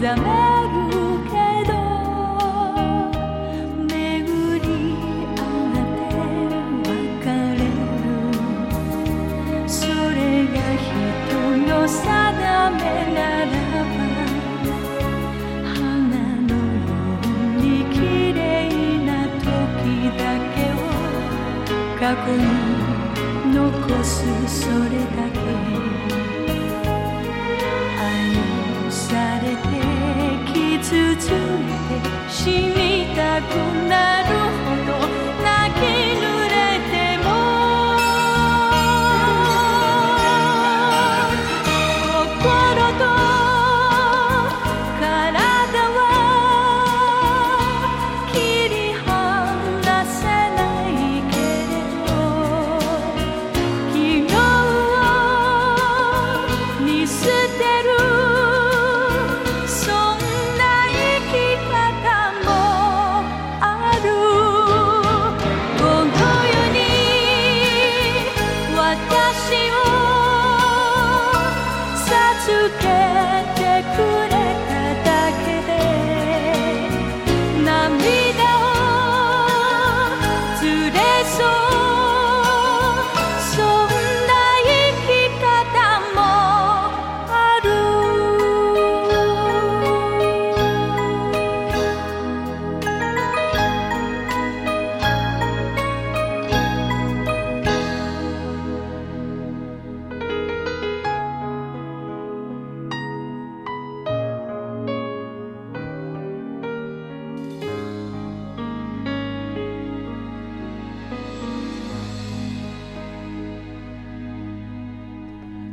目覚めるけど巡り合って別れる。それが人の定めならば花のように綺麗な時だけを過去に残すそれだけ。死にたくなる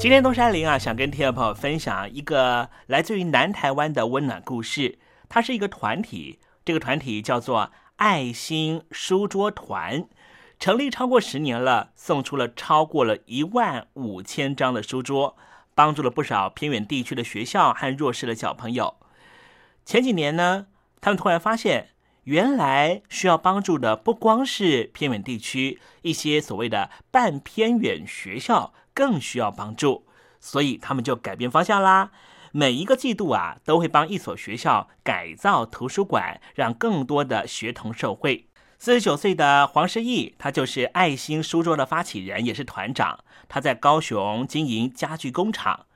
今天东山林啊，想跟听众朋友分享一个来自于南台湾的温暖故事。它是一个团体，这个团体叫做爱心书桌团，成立超过十年了，送出了超过了一万五千张的书桌，帮助了不少偏远地区的学校和弱势的小朋友。前几年呢，他们突然发现，原来需要帮助的不光是偏远地区，一些所谓的半偏远学校。更需要帮助，所以他们就改变方向啦。每一个季度啊，都会帮一所学校改造图书馆，让更多的学童受惠。四十九岁的黄世义，他就是爱心书桌的发起人，也是团长。他在高雄经营家具工厂。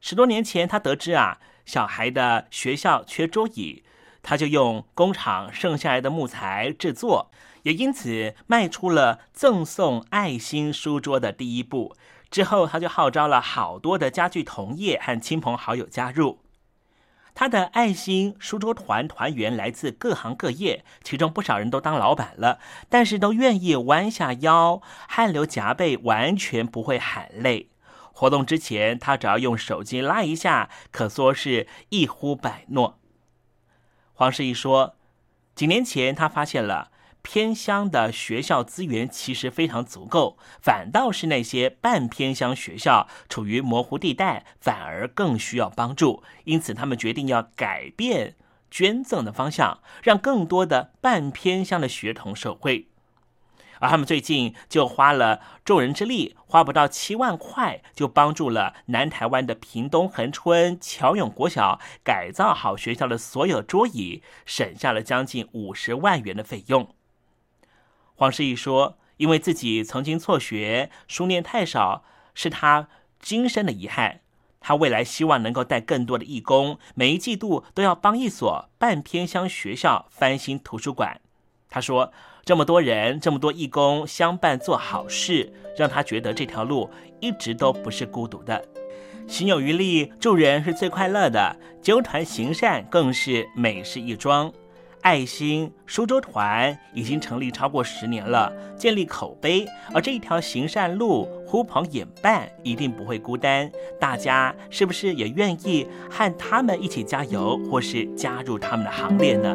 十多年前，他得知啊，小孩的学校缺桌椅，他就用工厂剩下来的木材制作，也因此迈出了赠送爱心书桌的第一步。之后，他就号召了好多的家具同业和亲朋好友加入他的爱心书桌团。团员来自各行各业，其中不少人都当老板了，但是都愿意弯下腰，汗流浃背，完全不会喊累。活动之前，他只要用手机拉一下，可说是一呼百诺。黄世义说，几年前他发现了。偏乡的学校资源其实非常足够，反倒是那些半偏乡学校处于模糊地带，反而更需要帮助。因此，他们决定要改变捐赠的方向，让更多的半偏乡的学童受惠。而他们最近就花了众人之力，花不到七万块，就帮助了南台湾的屏东恒春乔永国小改造好学校的所有桌椅，省下了将近五十万元的费用。黄世义说：“因为自己曾经辍学，书念太少，是他今生的遗憾。他未来希望能够带更多的义工，每一季度都要帮一所半偏乡学校翻新图书馆。他说，这么多人，这么多义工相伴做好事，让他觉得这条路一直都不是孤独的。行有余力，助人是最快乐的，纠团行善更是美事一桩。”爱心苏州团已经成立超过十年了，建立口碑。而这一条行善路，呼朋引伴，一定不会孤单。大家是不是也愿意和他们一起加油，或是加入他们的行列呢？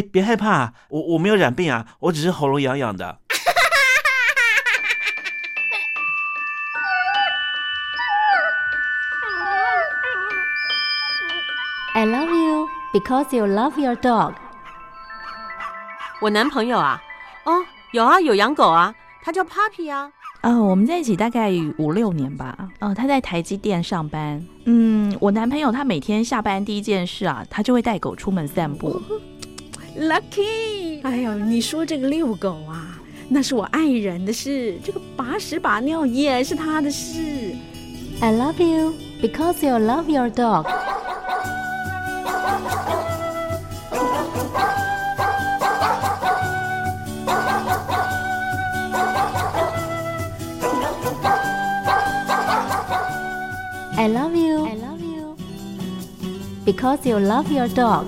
别害怕，我我没有染病啊，我只是喉咙痒痒的。I love you because you love your dog。我男朋友啊，哦，有啊，有养狗啊，他叫 Puppy 啊。哦，我们在一起大概五六年吧。哦，他在台积电上班。嗯，我男朋友他每天下班第一件事啊，他就会带狗出门散步。Lucky，哎呦，你说这个遛狗啊，那是我爱人的事，这个把屎把尿也是他的事。I love you because you love your dog。I love you. I love you because you love your dog.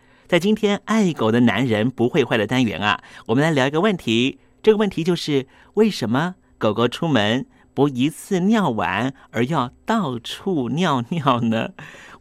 在今天爱狗的男人不会坏的单元啊，我们来聊一个问题。这个问题就是为什么狗狗出门不一次尿完，而要到处尿尿呢？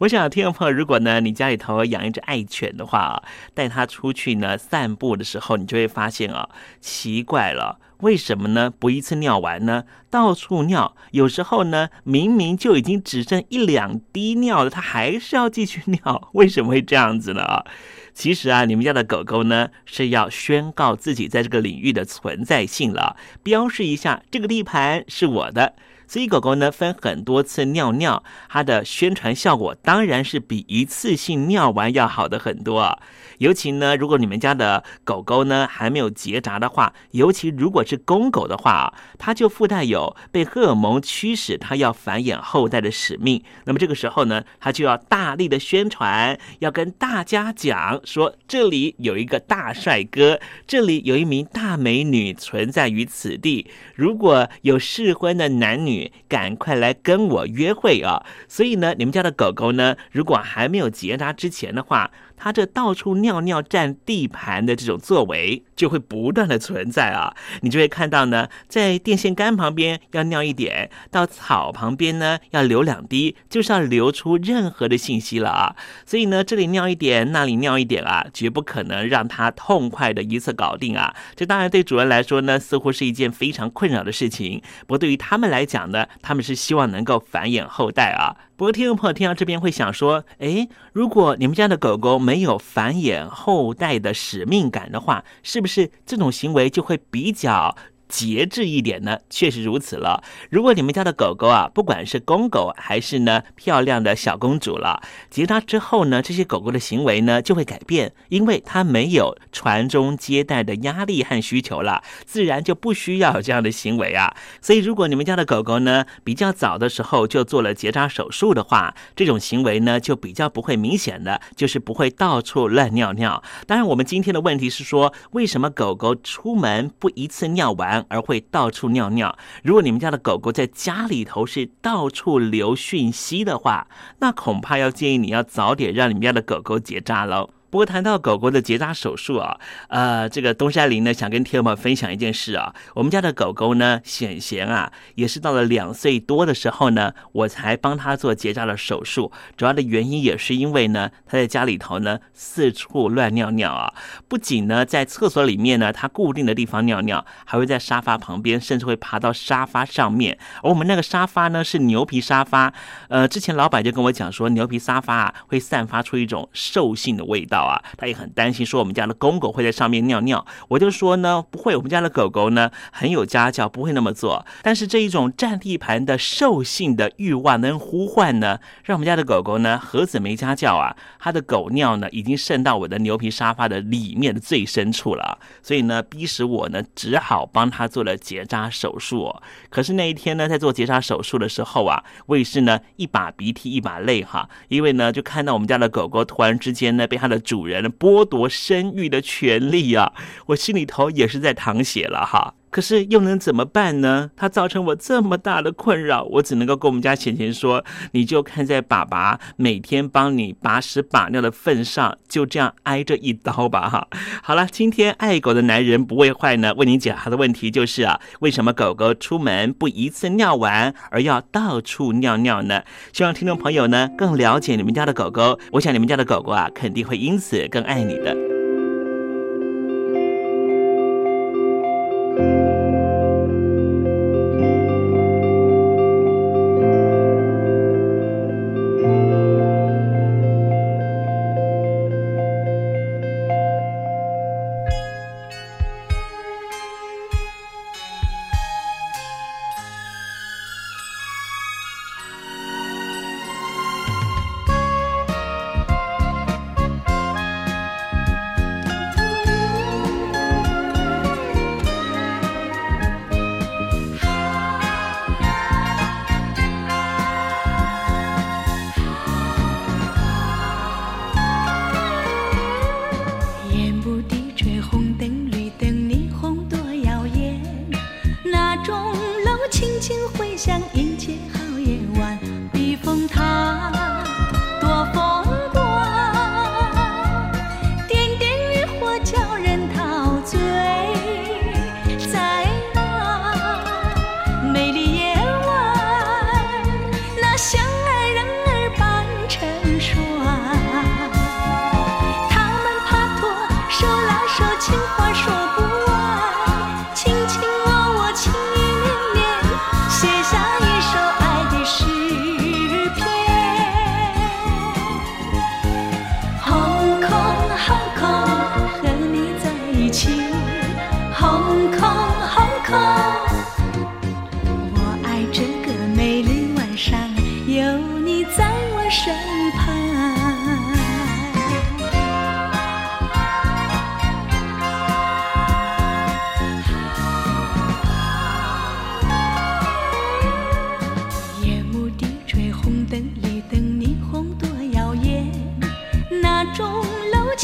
我想听众朋友，如果呢你家里头养一只爱犬的话，带它出去呢散步的时候，你就会发现啊，奇怪了。为什么呢？不一次尿完呢？到处尿，有时候呢，明明就已经只剩一两滴尿了，它还是要继续尿。为什么会这样子呢？啊，其实啊，你们家的狗狗呢是要宣告自己在这个领域的存在性了，标示一下这个地盘是我的。所以狗狗呢分很多次尿尿，它的宣传效果当然是比一次性尿完要好的很多。尤其呢，如果你们家的狗狗呢还没有结扎的话，尤其如果是公狗的话，它就附带有被荷尔蒙驱使它要繁衍后代的使命。那么这个时候呢，它就要大力的宣传，要跟大家讲说，这里有一个大帅哥，这里有一名大美女存在于此地。如果有适婚的男女，赶快来跟我约会啊！所以呢，你们家的狗狗呢，如果还没有结扎之前的话，它这到处尿尿占地盘的这种作为就会不断的存在啊，你就会看到呢，在电线杆旁边要尿一点，到草旁边呢要流两滴，就是要流出任何的信息了啊。所以呢，这里尿一点，那里尿一点啊，绝不可能让它痛快的一次搞定啊。这当然对主人来说呢，似乎是一件非常困扰的事情，不过对于他们来讲呢，他们是希望能够繁衍后代啊。不过听众朋友听到这边会想说，哎，如果你们家的狗狗没有繁衍后代的使命感的话，是不是这种行为就会比较？节制一点呢，确实如此了。如果你们家的狗狗啊，不管是公狗还是呢漂亮的小公主了，结扎之后呢，这些狗狗的行为呢就会改变，因为它没有传宗接代的压力和需求了，自然就不需要有这样的行为啊。所以，如果你们家的狗狗呢比较早的时候就做了结扎手术的话，这种行为呢就比较不会明显的，就是不会到处乱尿尿。当然，我们今天的问题是说，为什么狗狗出门不一次尿完？而会到处尿尿。如果你们家的狗狗在家里头是到处留讯息的话，那恐怕要建议你要早点让你们家的狗狗结扎喽。不过谈到狗狗的结扎手术啊，呃，这个东山林呢想跟听友们分享一件事啊。我们家的狗狗呢，显贤啊，也是到了两岁多的时候呢，我才帮他做结扎的手术。主要的原因也是因为呢，他在家里头呢四处乱尿尿啊，不仅呢在厕所里面呢，他固定的地方尿尿，还会在沙发旁边，甚至会爬到沙发上面。而我们那个沙发呢是牛皮沙发，呃，之前老板就跟我讲说，牛皮沙发啊会散发出一种兽性的味道。啊，他也很担心，说我们家的公狗会在上面尿尿。我就说呢，不会，我们家的狗狗呢很有家教，不会那么做。但是这一种占地盘的兽性的欲望能呼唤呢，让我们家的狗狗呢何止没家教啊？它的狗尿呢已经渗到我的牛皮沙发的里面的最深处了，所以呢，逼使我呢只好帮他做了结扎手术。可是那一天呢，在做结扎手术的时候啊，我也是呢一把鼻涕一把泪哈，因为呢就看到我们家的狗狗突然之间呢被它的。主人剥夺生育的权利啊！我心里头也是在淌血了哈。可是又能怎么办呢？它造成我这么大的困扰，我只能够跟我们家钱钱说：“你就看在爸爸每天帮你把屎把尿的份上，就这样挨这一刀吧。”哈，好了，今天爱狗的男人不会坏呢。为你解答的问题就是啊，为什么狗狗出门不一次尿完，而要到处尿尿呢？希望听众朋友呢更了解你们家的狗狗。我想你们家的狗狗啊，肯定会因此更爱你的。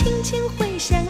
轻轻回响